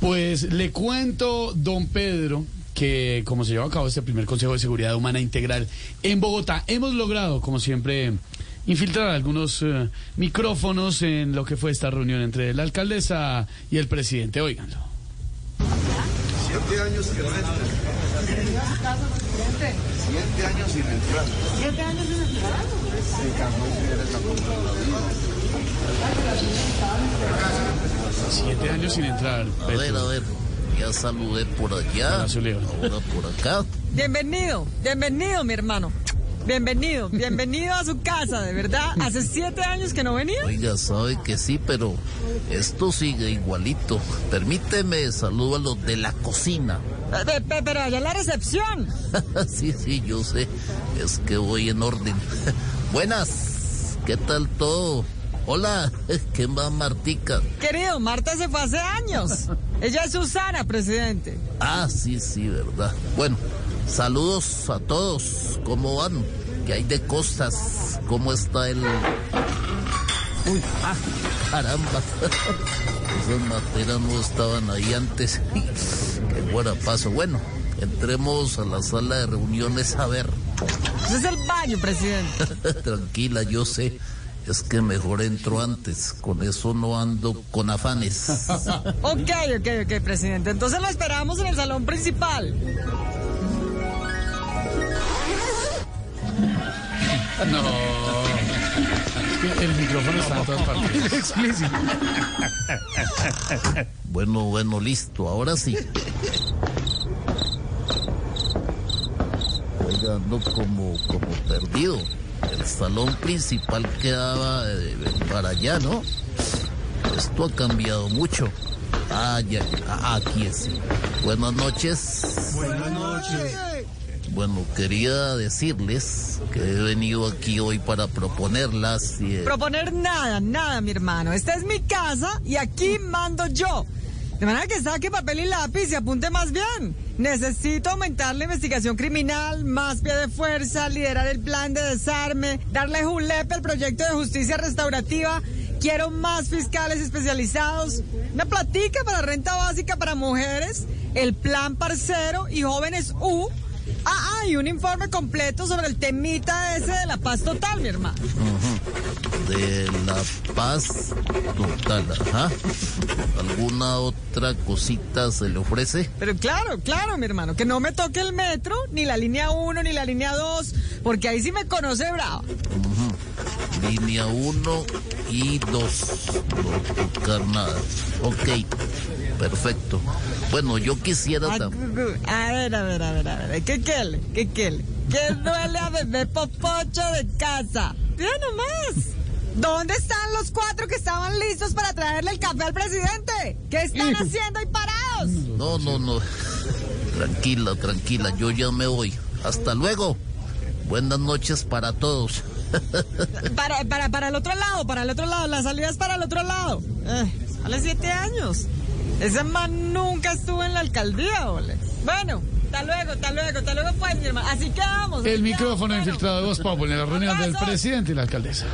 Pues le cuento, don Pedro, que como se lleva a cabo este primer Consejo de Seguridad Humana Integral en Bogotá, hemos logrado, como siempre, infiltrar algunos eh, micrófonos en lo que fue esta reunión entre la alcaldesa y el presidente. Óiganlo. Siete años sin entrar. Siete años sin entrar. ¿Siete años sin entrar? Se la Siete años sin entrar. A ver, a ver, ya saludé por allá, ahora por acá. Bienvenido, bienvenido, mi hermano. Bienvenido, bienvenido a su casa, de verdad. Hace siete años que no venía. Oiga, sabe que sí, pero esto sigue igualito. Permíteme, saludo a los de la cocina. Eh, pe- pe- Pero allá en la recepción. sí, sí, yo sé, es que voy en orden. Buenas, ¿qué tal todo? Hola, ¿qué más, Martica? Querido, Marta se fue hace años. Ella es Susana, presidente. Ah, sí, sí, verdad. Bueno, saludos a todos. ¿Cómo van? ¿Qué hay de cosas? ¿Cómo está el...? Uy, ah, caramba. Esas materas no estaban ahí antes. Qué buena paso. Bueno, entremos a la sala de reuniones a ver. Ese es el baño, presidente. Tranquila, yo sé. Es que mejor entro antes. Con eso no ando con afanes. Ok, ok, ok, presidente. Entonces lo esperamos en el salón principal. No. El micrófono está en todas partes. Explícito. Bueno, bueno, listo, ahora sí. Oiga, ando como, como perdido. El salón principal quedaba eh, para allá, ¿no? Esto ha cambiado mucho. Ah, ya, ah, aquí es. Buenas noches. Buenas noches. Bueno, quería decirles que he venido aquí hoy para proponerlas y... eh, Proponer nada, nada, mi hermano. Esta es mi casa y aquí mando yo. De manera que saque papel y lápiz y apunte más bien. Necesito aumentar la investigación criminal, más pie de fuerza, liderar el plan de desarme, darle julepe al proyecto de justicia restaurativa. Quiero más fiscales especializados, una platica para renta básica para mujeres, el plan parcero y jóvenes U. Ah, ah, y un informe completo sobre el temita ese de la paz total, mi hermano. de la paz total, ajá. ¿Alguna otra cosita se le ofrece? Pero claro, claro, mi hermano, que no me toque el metro, ni la línea 1, ni la línea 2, porque ahí sí me conoce bravo. Línea 1 y 2. No tocar nada. Ok, perfecto. Bueno, yo quisiera gu- A ver, a ver, a ver, a ver, ¿qué quiere? ¿Qué quiere? ¿Qué duele a bebé popocho de casa? Mira nomás. ¿Dónde están los cuatro que estaban listos para traerle el café al presidente? ¿Qué están haciendo ahí parados? No, no, no. Tranquila, tranquila, yo ya me voy. Hasta luego. Buenas noches para todos. Para, para, para el otro lado, para el otro lado, la salida es para el otro lado. Eh, vale siete años. Ese man nunca estuvo en la alcaldía, ole. Bueno, hasta luego, hasta luego, hasta luego pues, mi hermano. Así quedamos. El micrófono quedamos, infiltrado de Voz Populi en la reunión del presidente y la alcaldesa.